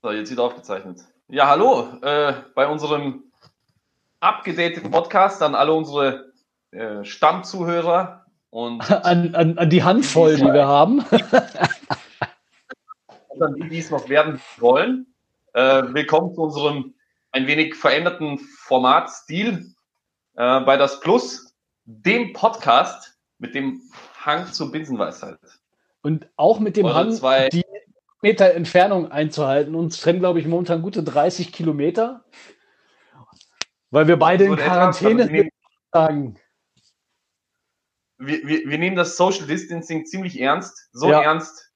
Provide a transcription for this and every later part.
So, jetzt wird aufgezeichnet. Ja, hallo, äh, bei unserem abgedateten Podcast an alle unsere äh, Stammzuhörer und an, an, an, die Handvoll, die wir haben. und an die, die es noch werden wollen. Äh, willkommen zu unserem ein wenig veränderten Formatstil äh, bei das Plus, dem Podcast mit dem Hang zur Binsenweisheit. Und auch mit dem Eure Hang, die Meter Entfernung einzuhalten. Uns trennen, glaube ich, momentan gute 30 Kilometer, weil wir beide in Quarantäne sagen. Wir, wir, wir, nehmen das Social Distancing ziemlich ernst, so ja. ernst,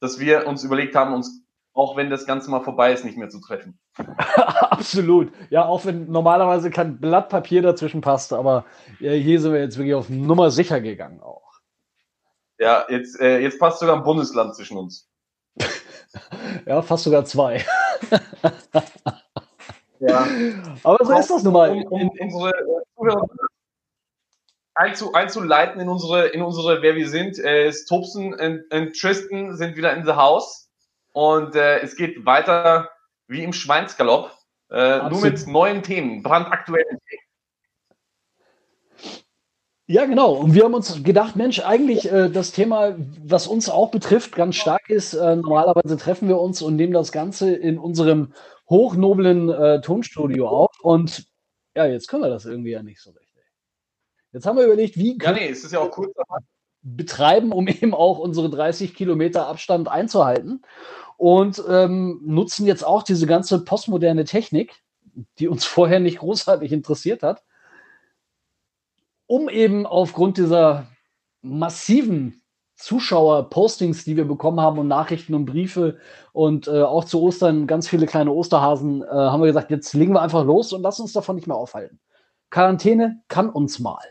dass wir uns überlegt haben, uns, auch wenn das Ganze mal vorbei ist, nicht mehr zu treffen. Absolut. Ja, auch wenn normalerweise kein Blatt Papier dazwischen passt, aber hier sind wir jetzt wirklich auf Nummer sicher gegangen auch. Ja, jetzt, äh, jetzt passt sogar ein Bundesland zwischen uns. ja, fast sogar zwei. ja. Aber so ist das nun mal. Um, um unsere Zuhörer einzu, einzuleiten in unsere, in unsere Wer wir sind. Äh, Tobson und, und, Tristan sind wieder in the house. Und äh, es geht weiter wie im Schweinsgalopp. Äh, nur mit neuen Themen, brandaktuellen Themen. Ja, genau. Und wir haben uns gedacht, Mensch, eigentlich äh, das Thema, was uns auch betrifft, ganz stark ist, äh, normalerweise treffen wir uns und nehmen das Ganze in unserem hochnoblen äh, Tonstudio auf. Und ja, jetzt können wir das irgendwie ja nicht so richtig. Jetzt haben wir überlegt, wie können ja, nee, es ist ja auch cool. betreiben, um eben auch unsere 30 Kilometer Abstand einzuhalten. Und ähm, nutzen jetzt auch diese ganze postmoderne Technik, die uns vorher nicht großartig interessiert hat um eben aufgrund dieser massiven Zuschauer-Postings, die wir bekommen haben und Nachrichten und Briefe und äh, auch zu Ostern ganz viele kleine Osterhasen, äh, haben wir gesagt, jetzt legen wir einfach los und lassen uns davon nicht mehr aufhalten. Quarantäne kann uns mal.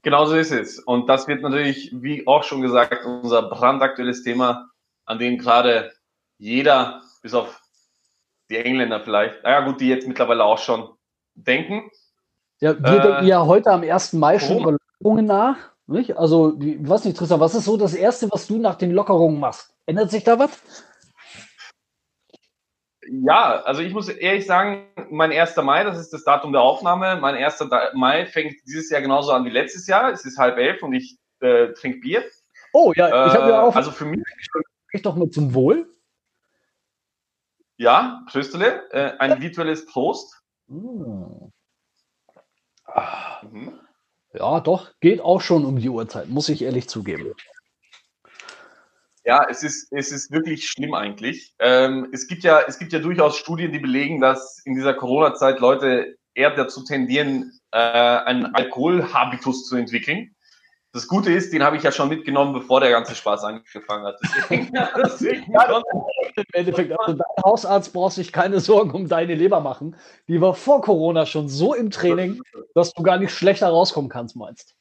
Genau so ist es. Und das wird natürlich, wie auch schon gesagt, unser brandaktuelles Thema, an dem gerade jeder, bis auf die Engländer vielleicht, naja gut, die jetzt mittlerweile auch schon denken. Ja, wir äh, denken ja heute am 1. Mai schon über Lockerungen nach. Nicht? Also, ich weiß nicht, Tristan, was ist so das Erste, was du nach den Lockerungen machst? Ändert sich da was? Ja, also ich muss ehrlich sagen, mein 1. Mai, das ist das Datum der Aufnahme. Mein 1. Mai fängt dieses Jahr genauso an wie letztes Jahr. Es ist halb elf und ich äh, trinke Bier. Oh ja, ich habe ja auch. Also für mich. Ich doch mal zum Wohl. Ja, Tröstele, äh, ein virtuelles Prost. Mm. Mhm. Ja, doch, geht auch schon um die Uhrzeit, muss ich ehrlich zugeben. Ja, es ist, es ist wirklich schlimm eigentlich. Ähm, es, gibt ja, es gibt ja durchaus Studien, die belegen, dass in dieser Corona-Zeit Leute eher dazu tendieren, äh, einen Alkoholhabitus zu entwickeln. Das Gute ist, den habe ich ja schon mitgenommen, bevor der ganze Spaß angefangen hat. Deswegen, deswegen ja, Im Endeffekt, also dein Hausarzt braucht sich keine Sorgen um deine Leber machen. Die war vor Corona schon so im Training, dass du gar nicht schlechter rauskommen kannst, meinst.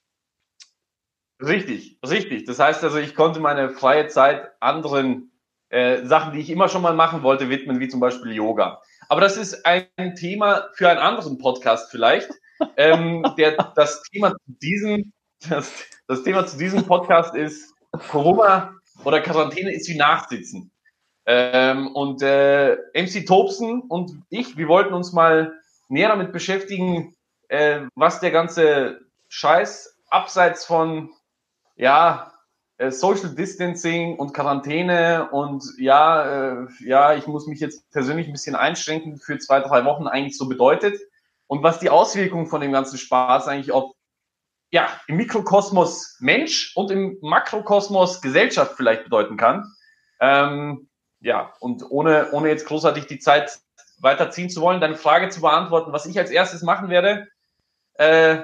Richtig, richtig. Das heißt also, ich konnte meine freie Zeit anderen äh, Sachen, die ich immer schon mal machen wollte, widmen, wie zum Beispiel Yoga. Aber das ist ein Thema für einen anderen Podcast vielleicht. ähm, der, das Thema zu diesem das, das Thema zu diesem Podcast ist Corona oder Quarantäne ist wie Nachsitzen. Ähm, und äh, MC Tobsen und ich, wir wollten uns mal näher damit beschäftigen, äh, was der ganze Scheiß abseits von ja äh, Social Distancing und Quarantäne und ja äh, ja ich muss mich jetzt persönlich ein bisschen einschränken für zwei drei Wochen eigentlich so bedeutet und was die Auswirkungen von dem ganzen Spaß eigentlich auf ja, im Mikrokosmos Mensch und im Makrokosmos Gesellschaft vielleicht bedeuten kann. Ähm, ja, und ohne, ohne jetzt großartig die Zeit weiterziehen zu wollen, deine Frage zu beantworten, was ich als erstes machen werde, äh,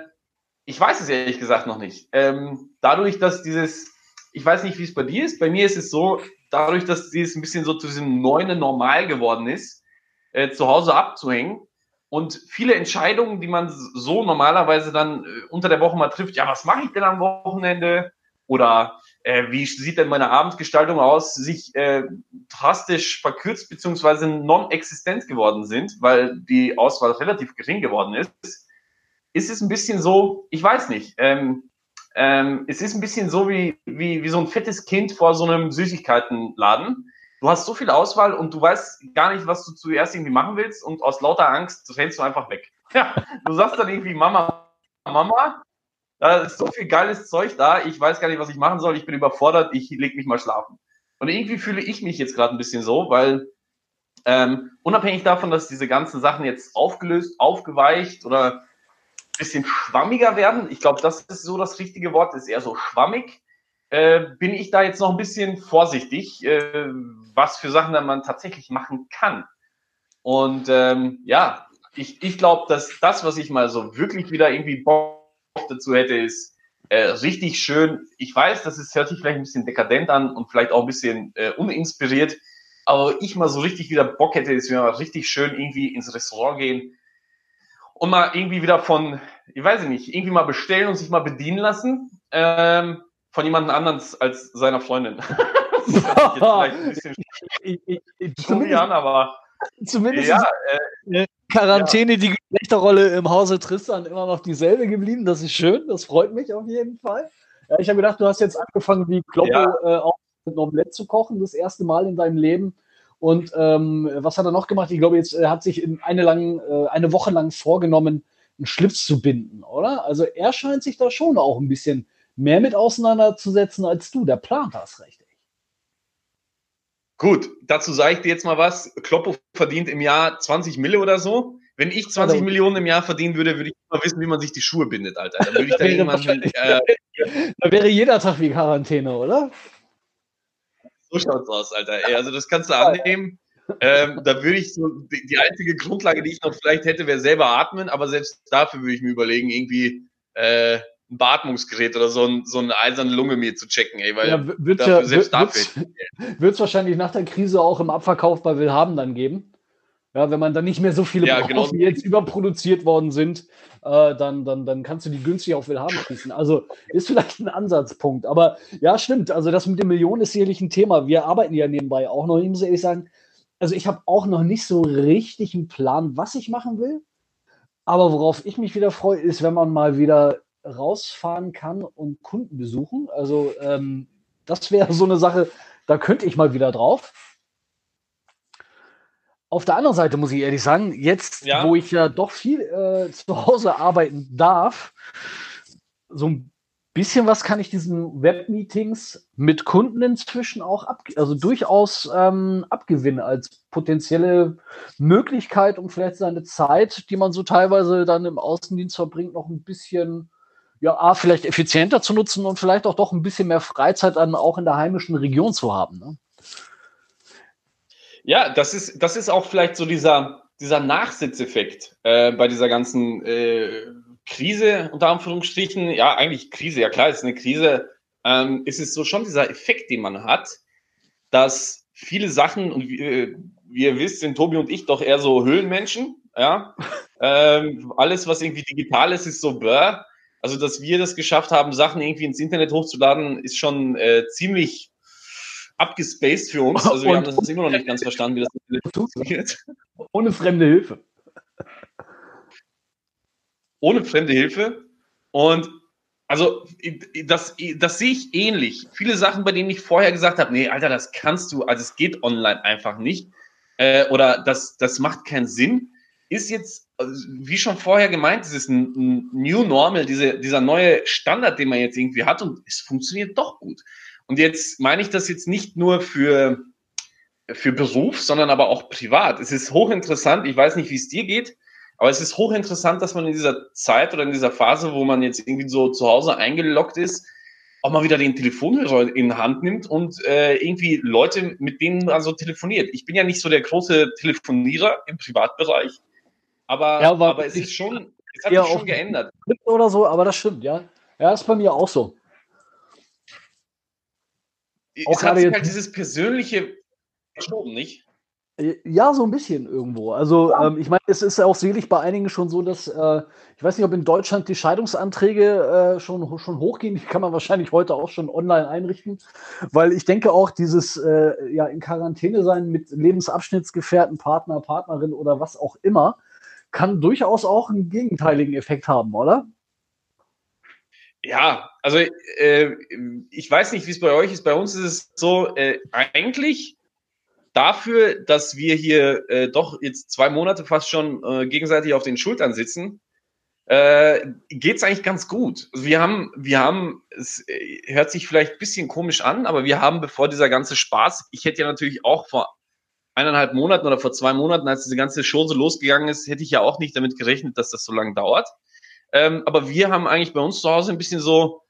ich weiß es ehrlich gesagt noch nicht. Ähm, dadurch, dass dieses, ich weiß nicht, wie es bei dir ist, bei mir ist es so, dadurch, dass dieses ein bisschen so zu diesem neuen Normal geworden ist, äh, zu Hause abzuhängen, und viele Entscheidungen, die man so normalerweise dann äh, unter der Woche mal trifft, ja, was mache ich denn am Wochenende? Oder äh, wie sieht denn meine Abendgestaltung aus, sich äh, drastisch verkürzt beziehungsweise non-existent geworden sind, weil die Auswahl relativ gering geworden ist, ist es ein bisschen so, ich weiß nicht, ähm, ähm, es ist ein bisschen so wie, wie, wie so ein fettes Kind vor so einem Süßigkeitenladen du hast so viel Auswahl und du weißt gar nicht, was du zuerst irgendwie machen willst und aus lauter Angst rennst du einfach weg. Ja, du sagst dann irgendwie Mama, Mama, da ist so viel geiles Zeug da, ich weiß gar nicht, was ich machen soll, ich bin überfordert, ich leg mich mal schlafen. Und irgendwie fühle ich mich jetzt gerade ein bisschen so, weil ähm, unabhängig davon, dass diese ganzen Sachen jetzt aufgelöst, aufgeweicht oder ein bisschen schwammiger werden, ich glaube, das ist so das richtige Wort, ist eher so schwammig, äh, bin ich da jetzt noch ein bisschen vorsichtig, äh, was für Sachen dann man tatsächlich machen kann. Und ähm, ja, ich, ich glaube, dass das, was ich mal so wirklich wieder irgendwie Bock dazu hätte, ist äh, richtig schön. Ich weiß, das ist, hört sich vielleicht ein bisschen dekadent an und vielleicht auch ein bisschen äh, uninspiriert, aber ich mal so richtig wieder Bock hätte, ist, wir mal richtig schön irgendwie ins Restaurant gehen und mal irgendwie wieder von, ich weiß nicht, irgendwie mal bestellen und sich mal bedienen lassen. Ähm, von jemand anderes als seiner Freundin. das ich, ich, ich, an, aber zumindest ja, äh, Quarantäne, ja. die Geschlechterrolle im Hause Tristan immer noch dieselbe geblieben. Das ist schön, das freut mich auf jeden Fall. Ja, ich habe gedacht, du hast jetzt angefangen, wie Kloppe ja. äh, auch mit Omelette zu kochen, das erste Mal in deinem Leben. Und ähm, was hat er noch gemacht? Ich glaube, jetzt äh, hat sich in eine, lang, äh, eine Woche lang vorgenommen, einen Schlips zu binden, oder? Also er scheint sich da schon auch ein bisschen mehr mit auseinanderzusetzen als du. Der plant das richtig. Gut, dazu sage ich dir jetzt mal was. Kloppo verdient im Jahr 20 Mille oder so. Wenn ich 20 also, Millionen im Jahr verdienen würde, würde ich mal wissen, wie man sich die Schuhe bindet, Alter. Dann würde ich da irgendwann, äh, da wäre jeder Tag wie Quarantäne, oder? So schaut's aus, Alter. Ey, also das kannst du annehmen. Ähm, da würde ich so, die, die, einzige Grundlage, die ich noch vielleicht hätte, wäre selber atmen, aber selbst dafür würde ich mir überlegen, irgendwie äh, ein Beatmungsgerät oder so, ein, so eine eiserne Lunge mir zu checken, ey, weil ja, wird dafür, ja, selbst dafür. Wird es wahrscheinlich nach der Krise auch im Abverkauf bei Willhaben dann geben. Ja, wenn man dann nicht mehr so viele ja, genau. die jetzt überproduziert worden sind, äh, dann, dann, dann kannst du die günstig auf Willhaben schießen. Also ist vielleicht ein Ansatzpunkt. Aber ja, stimmt. Also das mit den Millionen ist sicherlich ein Thema. Wir arbeiten ja nebenbei auch noch. Ich muss ehrlich sagen, also ich habe auch noch nicht so richtig einen Plan, was ich machen will. Aber worauf ich mich wieder freue, ist, wenn man mal wieder rausfahren kann und Kunden besuchen. Also ähm, das wäre so eine Sache, da könnte ich mal wieder drauf. Auf der anderen Seite muss ich ehrlich sagen, jetzt, ja. wo ich ja doch viel äh, zu Hause arbeiten darf, so ein bisschen was kann ich diesen Webmeetings mit Kunden inzwischen auch ab, also durchaus ähm, abgewinnen als potenzielle Möglichkeit, um vielleicht seine Zeit, die man so teilweise dann im Außendienst verbringt, noch ein bisschen ja, A, vielleicht effizienter zu nutzen und vielleicht auch doch ein bisschen mehr Freizeit dann auch in der heimischen Region zu haben. Ne? Ja, das ist, das ist auch vielleicht so dieser, dieser Nachsitzeffekt äh, bei dieser ganzen äh, Krise, unter Anführungsstrichen. Ja, eigentlich Krise, ja klar, ist eine Krise. Ähm, ist es so schon dieser Effekt, den man hat, dass viele Sachen, und wie, äh, wie ihr wisst, sind Tobi und ich doch eher so Höhlenmenschen. Ja, ähm, alles, was irgendwie digital ist, ist so bäh. Also, dass wir das geschafft haben, Sachen irgendwie ins Internet hochzuladen, ist schon äh, ziemlich abgespaced für uns. Also, wir und, haben das immer noch nicht ganz verstanden, wie das funktioniert. Ohne fremde Hilfe. Ohne fremde Hilfe. Und also, das, das sehe ich ähnlich. Viele Sachen, bei denen ich vorher gesagt habe, nee, Alter, das kannst du, also es geht online einfach nicht. Äh, oder das, das macht keinen Sinn ist jetzt, wie schon vorher gemeint, dieses New Normal, diese, dieser neue Standard, den man jetzt irgendwie hat und es funktioniert doch gut. Und jetzt meine ich das jetzt nicht nur für, für Beruf, sondern aber auch privat. Es ist hochinteressant, ich weiß nicht, wie es dir geht, aber es ist hochinteressant, dass man in dieser Zeit oder in dieser Phase, wo man jetzt irgendwie so zu Hause eingeloggt ist, auch mal wieder den Telefonhörer in Hand nimmt und äh, irgendwie Leute, mit denen man so telefoniert. Ich bin ja nicht so der große Telefonierer im Privatbereich, aber, ja, aber, aber es ist schon, es hat sich schon geändert. Oder so, aber das stimmt, ja. Ja, ist bei mir auch so. Es auch hat sich halt dieses persönliche verschoben, nicht? Äh, ja, so ein bisschen irgendwo. Also ja. ähm, ich meine, es ist auch selig bei einigen schon so, dass äh, ich weiß nicht, ob in Deutschland die Scheidungsanträge äh, schon, schon hochgehen. Die kann man wahrscheinlich heute auch schon online einrichten, weil ich denke auch dieses äh, ja in Quarantäne sein mit Lebensabschnittsgefährten, Partner, Partnerin oder was auch immer, kann durchaus auch einen gegenteiligen Effekt haben, oder? Ja, also äh, ich weiß nicht, wie es bei euch ist. Bei uns ist es so, äh, eigentlich dafür, dass wir hier äh, doch jetzt zwei Monate fast schon äh, gegenseitig auf den Schultern sitzen, äh, geht es eigentlich ganz gut. Also wir haben, wir haben, es äh, hört sich vielleicht ein bisschen komisch an, aber wir haben, bevor dieser ganze Spaß, ich hätte ja natürlich auch vor eineinhalb Monaten oder vor zwei Monaten, als diese ganze Show so losgegangen ist, hätte ich ja auch nicht damit gerechnet, dass das so lange dauert. Ähm, aber wir haben eigentlich bei uns zu Hause ein bisschen so,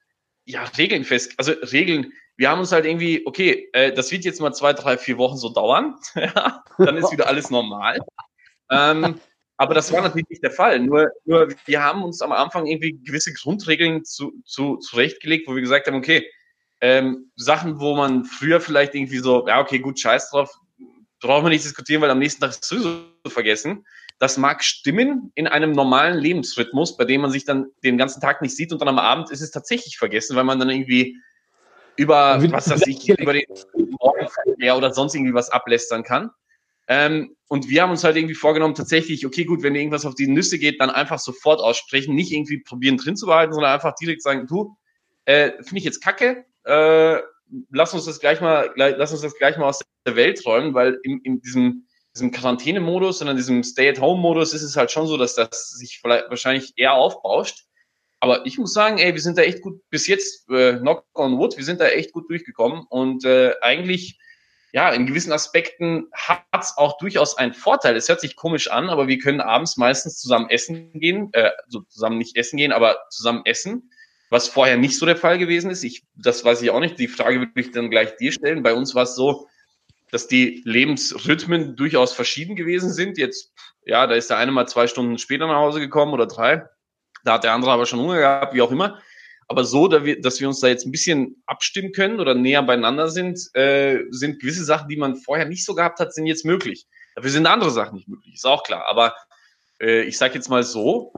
ja, Regeln fest, also Regeln. Wir haben uns halt irgendwie, okay, äh, das wird jetzt mal zwei, drei, vier Wochen so dauern. dann ist wieder alles normal. Ähm, aber das war natürlich nicht der Fall. Nur, nur wir haben uns am Anfang irgendwie gewisse Grundregeln zu, zu, zurechtgelegt, wo wir gesagt haben, okay, ähm, Sachen, wo man früher vielleicht irgendwie so, ja, okay, gut, scheiß drauf, brauchen wir nicht diskutieren, weil am nächsten Tag ist es sowieso vergessen. Das mag stimmen in einem normalen Lebensrhythmus, bei dem man sich dann den ganzen Tag nicht sieht und dann am Abend ist es tatsächlich vergessen, weil man dann irgendwie über, was weiß ich, über den Morgenverkehr oder sonst irgendwie was ablästern kann. Ähm, und wir haben uns halt irgendwie vorgenommen, tatsächlich, okay, gut, wenn irgendwas auf die Nüsse geht, dann einfach sofort aussprechen, nicht irgendwie probieren drin zu behalten, sondern einfach direkt sagen, du, äh, finde ich jetzt kacke, äh, lass uns das gleich mal, lass uns das gleich mal aus der Welt räumen, weil in, in diesem, diesem Quarantäne-Modus und in diesem Stay-at-Home-Modus ist es halt schon so, dass das sich vielleicht wahrscheinlich eher aufbauscht. Aber ich muss sagen, ey, wir sind da echt gut bis jetzt, äh, knock on wood, wir sind da echt gut durchgekommen und äh, eigentlich, ja, in gewissen Aspekten hat es auch durchaus einen Vorteil. Es hört sich komisch an, aber wir können abends meistens zusammen essen gehen, äh, so zusammen nicht essen gehen, aber zusammen essen was vorher nicht so der Fall gewesen ist. Ich, das weiß ich auch nicht. Die Frage würde ich dann gleich dir stellen. Bei uns war es so, dass die Lebensrhythmen durchaus verschieden gewesen sind. Jetzt, ja, da ist der eine mal zwei Stunden später nach Hause gekommen oder drei. Da hat der andere aber schon Hunger gehabt, wie auch immer. Aber so, dass wir uns da jetzt ein bisschen abstimmen können oder näher beieinander sind, äh, sind gewisse Sachen, die man vorher nicht so gehabt hat, sind jetzt möglich. Dafür sind andere Sachen nicht möglich, ist auch klar. Aber äh, ich sage jetzt mal so,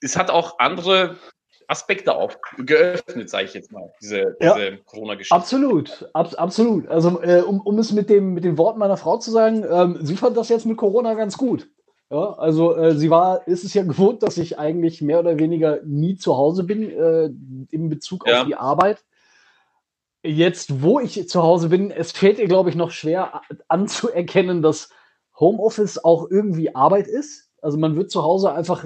es hat auch andere Aspekte auf geöffnet, sage ich jetzt mal, diese, ja, diese Corona-Geschichte. Absolut, ab, absolut. Also äh, um, um es mit, dem, mit den Worten meiner Frau zu sagen, ähm, sie fand das jetzt mit Corona ganz gut. Ja, also äh, sie war, ist es ja gewohnt, dass ich eigentlich mehr oder weniger nie zu Hause bin äh, in Bezug ja. auf die Arbeit. Jetzt, wo ich zu Hause bin, es fällt ihr, glaube ich, noch schwer anzuerkennen, dass Homeoffice auch irgendwie Arbeit ist. Also man wird zu Hause einfach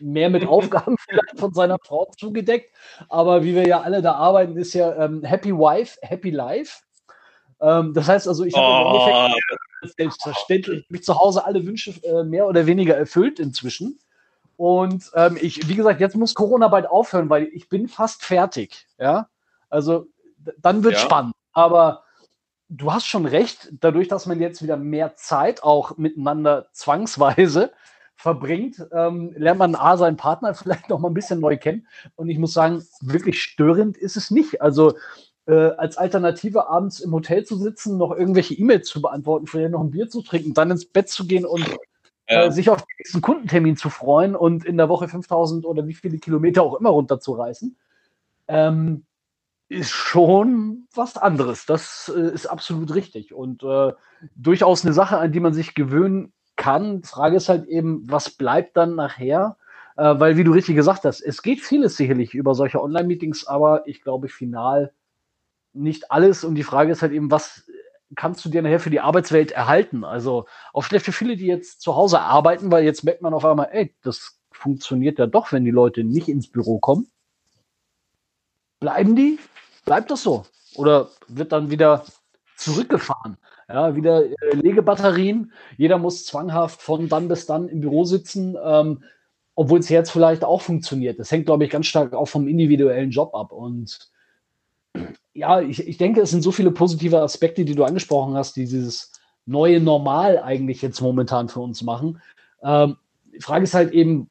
mehr mit Aufgaben vielleicht von seiner Frau zugedeckt. Aber wie wir ja alle da arbeiten, ist ja ähm, Happy Wife, Happy Life. Ähm, das heißt also, ich habe oh. im Endeffekt selbstverständlich mich zu Hause alle Wünsche äh, mehr oder weniger erfüllt inzwischen. Und ähm, ich, wie gesagt, jetzt muss Corona bald aufhören, weil ich bin fast fertig. Ja, also dann wird ja. spannend. Aber du hast schon recht, dadurch, dass man jetzt wieder mehr Zeit auch miteinander zwangsweise verbringt, ähm, lernt man A, seinen Partner vielleicht noch mal ein bisschen neu kennen. Und ich muss sagen, wirklich störend ist es nicht. Also äh, als Alternative abends im Hotel zu sitzen, noch irgendwelche E-Mails zu beantworten, vielleicht noch ein Bier zu trinken, dann ins Bett zu gehen und ja. äh, sich auf den nächsten Kundentermin zu freuen und in der Woche 5000 oder wie viele Kilometer auch immer runterzureißen, ähm, ist schon was anderes. Das äh, ist absolut richtig und äh, durchaus eine Sache, an die man sich gewöhnen kann. Frage ist halt eben, was bleibt dann nachher? Äh, weil, wie du richtig gesagt hast, es geht vieles sicherlich über solche Online-Meetings, aber ich glaube, final nicht alles. Und die Frage ist halt eben, was kannst du dir nachher für die Arbeitswelt erhalten? Also auch vielleicht für viele, die jetzt zu Hause arbeiten, weil jetzt merkt man auf einmal, ey, das funktioniert ja doch, wenn die Leute nicht ins Büro kommen. Bleiben die? Bleibt das so? Oder wird dann wieder zurückgefahren? Ja, wieder äh, Legebatterien. Jeder muss zwanghaft von dann bis dann im Büro sitzen, ähm, obwohl es jetzt vielleicht auch funktioniert. Das hängt, glaube ich, ganz stark auch vom individuellen Job ab. Und ja, ich, ich denke, es sind so viele positive Aspekte, die du angesprochen hast, die dieses neue Normal eigentlich jetzt momentan für uns machen. Ähm, die Frage ist halt eben,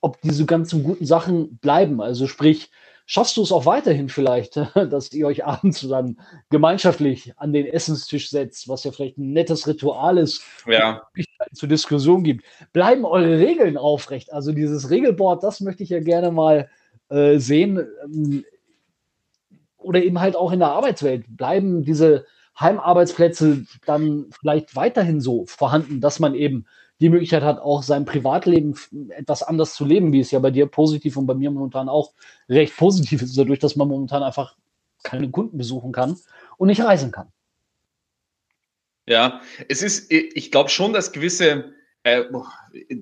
ob diese ganzen guten Sachen bleiben. Also sprich, schaffst du es auch weiterhin vielleicht, dass ihr euch abends dann gemeinschaftlich an den Essenstisch setzt, was ja vielleicht ein nettes Ritual ist, ja. zur Diskussion gibt. Bleiben eure Regeln aufrecht? Also dieses Regelboard, das möchte ich ja gerne mal äh, sehen. Ähm, oder eben halt auch in der Arbeitswelt. Bleiben diese Heimarbeitsplätze dann vielleicht weiterhin so vorhanden, dass man eben die Möglichkeit hat, auch sein Privatleben etwas anders zu leben, wie es ja bei dir positiv und bei mir momentan auch recht positiv ist, dadurch, dass man momentan einfach keine Kunden besuchen kann und nicht reisen kann. Ja, es ist, ich glaube schon, dass gewisse, äh,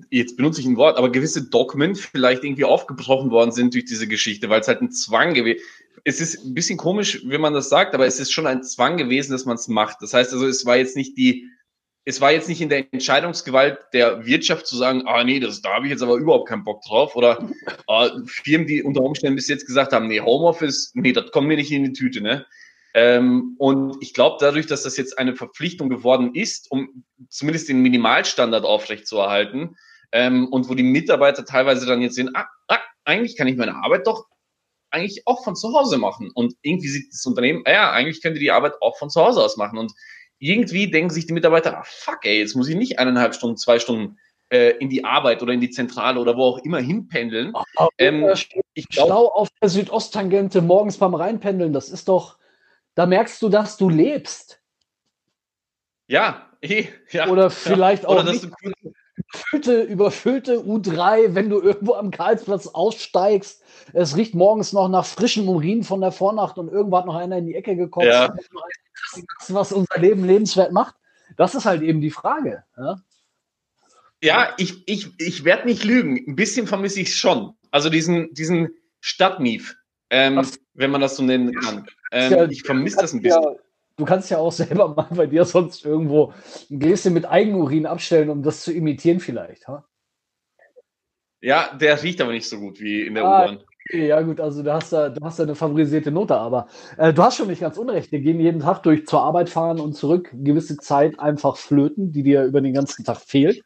jetzt benutze ich ein Wort, aber gewisse Dogmen vielleicht irgendwie aufgebrochen worden sind durch diese Geschichte, weil es halt ein Zwang gewesen es ist ein bisschen komisch, wenn man das sagt, aber es ist schon ein Zwang gewesen, dass man es macht. Das heißt also, es war jetzt nicht die, es war jetzt nicht in der Entscheidungsgewalt der Wirtschaft zu sagen, ah nee, das, da habe ich jetzt aber überhaupt keinen Bock drauf. Oder äh, Firmen, die unter Umständen bis jetzt gesagt haben, nee, Homeoffice, nee, das kommt mir nicht in die Tüte. Ne? Ähm, und ich glaube, dadurch, dass das jetzt eine Verpflichtung geworden ist, um zumindest den Minimalstandard aufrechtzuerhalten, ähm, und wo die Mitarbeiter teilweise dann jetzt sehen, ah, ah, eigentlich kann ich meine Arbeit doch eigentlich auch von zu Hause machen. Und irgendwie sieht das Unternehmen, ah ja, eigentlich könnte die Arbeit auch von zu Hause aus machen. Und irgendwie denken sich die Mitarbeiter, ah, fuck, ey, jetzt muss ich nicht eineinhalb Stunden, zwei Stunden äh, in die Arbeit oder in die Zentrale oder wo auch immer hinpendeln. Oh, ähm, ich glaub, Schlau auf der Südosttangente morgens beim Reinpendeln, das ist doch, da merkst du, dass du lebst. Ja, eh, ja. Oder vielleicht ja. auch oder nicht, überfüllte, überfüllte U3, wenn du irgendwo am Karlsplatz aussteigst. Es riecht morgens noch nach frischem Urin von der Vornacht und irgendwo hat noch einer in die Ecke gekommen. Ja was unser Leben lebenswert macht? Das ist halt eben die Frage. Ja, ja ich, ich, ich werde nicht lügen. Ein bisschen vermisse ich es schon. Also diesen, diesen Stadtmief, ähm, wenn man das so nennen kann. Ähm, ja, ich vermisse das ein bisschen. Ja, du kannst ja auch selber mal bei dir sonst irgendwo ein Gläschen mit Eigenurin abstellen, um das zu imitieren vielleicht. Ha? Ja, der riecht aber nicht so gut wie in der ah, U-Bahn. Okay, ja gut, also du hast da, du hast da eine favorisierte Note, aber äh, du hast schon nicht ganz unrecht. Wir gehen jeden Tag durch zur Arbeit fahren und zurück, gewisse Zeit einfach flöten, die dir über den ganzen Tag fehlt.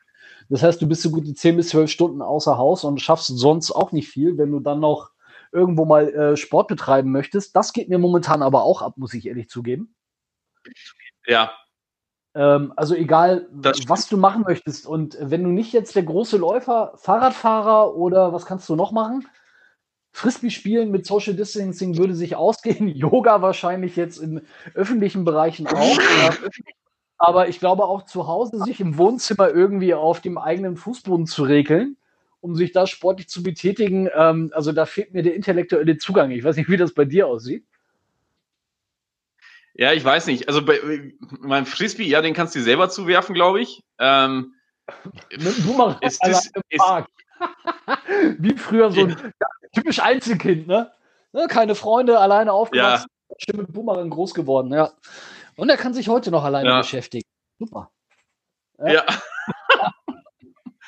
Das heißt, du bist so gut die 10 bis 12 Stunden außer Haus und schaffst sonst auch nicht viel, wenn du dann noch irgendwo mal äh, Sport betreiben möchtest. Das geht mir momentan aber auch ab, muss ich ehrlich zugeben. Ja. Ähm, also egal, was du machen möchtest. Und wenn du nicht jetzt der große Läufer, Fahrradfahrer oder was kannst du noch machen? Frisbee spielen mit Social Distancing würde sich ausgehen. Yoga wahrscheinlich jetzt in öffentlichen Bereichen auch. Aber ich glaube auch zu Hause sich im Wohnzimmer irgendwie auf dem eigenen Fußboden zu regeln, um sich da sportlich zu betätigen. Ähm, also da fehlt mir der intellektuelle Zugang. Ich weiß nicht, wie das bei dir aussieht. Ja, ich weiß nicht. Also bei meinem Frisbee, ja, den kannst du dir selber zuwerfen, glaube ich. Ähm, Mit Boomerang ist, das, ist, Wie früher so ein. Typisch Einzelkind, ne? ne? Keine Freunde, alleine aufgewachsen, ja. mit Boomerang groß geworden, ja. Und er kann sich heute noch alleine ja. beschäftigen. Super. Ja. ja.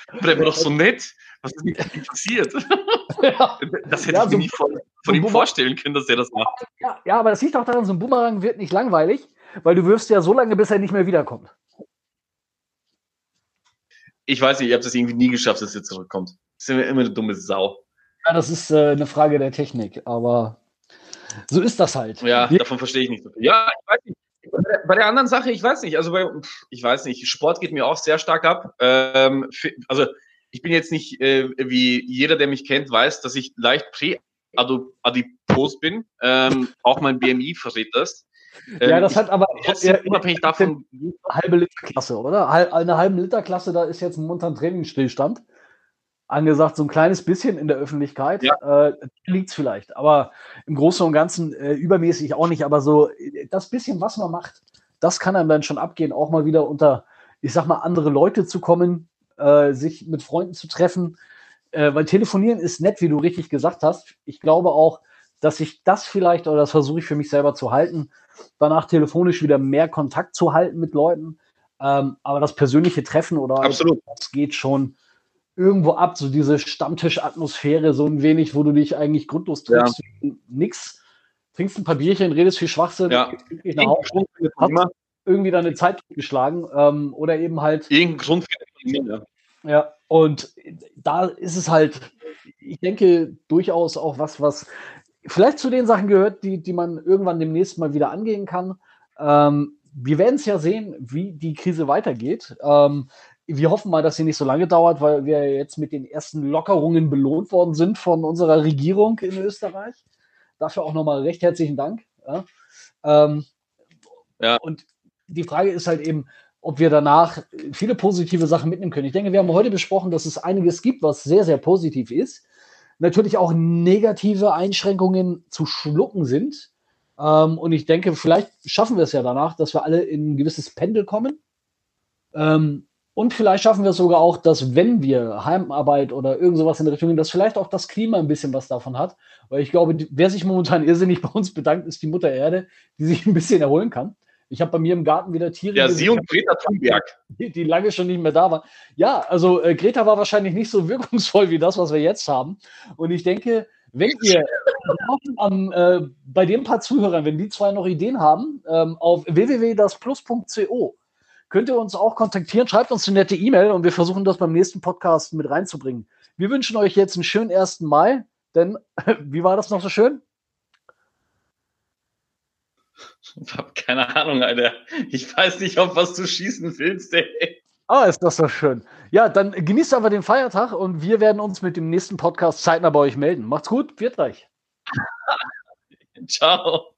Aber der war doch so nett. Was ist denn passiert? Ja. Das hätte ja, ich mir so nicht von, von ihm vorstellen können, dass er das macht. Ja, ja, aber das liegt auch daran, so ein Boomerang wird nicht langweilig, weil du wirfst ja so lange, bis er nicht mehr wiederkommt ich weiß nicht, ich habe das irgendwie nie geschafft, dass er zurückkommt. Das ist immer eine dumme Sau. Ja, das ist äh, eine Frage der Technik, aber so ist das halt. Ja, Wie davon verstehe ich nicht so viel. Ja, ich weiß nicht. Bei der anderen Sache, ich weiß nicht. Also, bei, ich weiß nicht. Sport geht mir auch sehr stark ab. Ähm, also, ich bin jetzt nicht, äh, wie jeder, der mich kennt, weiß, dass ich leicht prä-adipos bin. Ähm, auch mein BMI verrät das. Ja, ähm, das hat aber trotzdem unabhängig davon. Halbe Literklasse, oder? Eine halbe Literklasse, da ist jetzt momentan Trainingsstillstand. Angesagt, so ein kleines bisschen in der Öffentlichkeit ja. äh, liegt es vielleicht. Aber im Großen und Ganzen äh, übermäßig auch nicht. Aber so das bisschen, was man macht, das kann einem dann schon abgehen, auch mal wieder unter, ich sag mal, andere Leute zu kommen, äh, sich mit Freunden zu treffen. Äh, weil telefonieren ist nett, wie du richtig gesagt hast. Ich glaube auch, dass ich das vielleicht, oder das versuche ich für mich selber zu halten, danach telefonisch wieder mehr Kontakt zu halten mit Leuten. Ähm, aber das persönliche Treffen oder Absolut. das geht schon irgendwo ab, so diese Stammtischatmosphäre, so ein wenig, wo du dich eigentlich grundlos trinkst, ja. nix, trinkst ein paar Bierchen, redest viel Schwachsinn, ja. Hause, hast irgendwie deine Zeit geschlagen ähm, oder eben halt. Irgendein Grund für ja. ja, und da ist es halt, ich denke, durchaus auch was, was vielleicht zu den Sachen gehört, die, die man irgendwann demnächst mal wieder angehen kann. Ähm, wir werden es ja sehen, wie die Krise weitergeht. Ähm, wir hoffen mal, dass sie nicht so lange dauert, weil wir jetzt mit den ersten Lockerungen belohnt worden sind von unserer Regierung in Österreich. Dafür auch nochmal recht herzlichen Dank. Ja. Ähm, ja. Und die Frage ist halt eben, ob wir danach viele positive Sachen mitnehmen können. Ich denke, wir haben heute besprochen, dass es einiges gibt, was sehr, sehr positiv ist natürlich auch negative Einschränkungen zu schlucken sind. Ähm, und ich denke, vielleicht schaffen wir es ja danach, dass wir alle in ein gewisses Pendel kommen. Ähm, und vielleicht schaffen wir es sogar auch, dass wenn wir Heimarbeit oder irgend sowas in der Richtung, dass vielleicht auch das Klima ein bisschen was davon hat. Weil ich glaube, wer sich momentan irrsinnig bei uns bedankt, ist die Mutter Erde, die sich ein bisschen erholen kann. Ich habe bei mir im Garten wieder Tiere. Ja, sie und Greta Thunberg. Die, die, lange schon nicht mehr da waren. Ja, also äh, Greta war wahrscheinlich nicht so wirkungsvoll wie das, was wir jetzt haben. Und ich denke, wenn ihr äh, bei den paar Zuhörern, wenn die zwei noch Ideen haben, ähm, auf www.dasplus.co könnt ihr uns auch kontaktieren. Schreibt uns eine nette E-Mail und wir versuchen das beim nächsten Podcast mit reinzubringen. Wir wünschen euch jetzt einen schönen 1. Mai, denn wie war das noch so schön? Ich habe keine Ahnung, Alter. Ich weiß nicht, auf was du schießen willst, ey. Ah, ist das so schön. Ja, dann genießt aber den Feiertag und wir werden uns mit dem nächsten Podcast zeitnah bei euch melden. Macht's gut, wird euch. Ciao.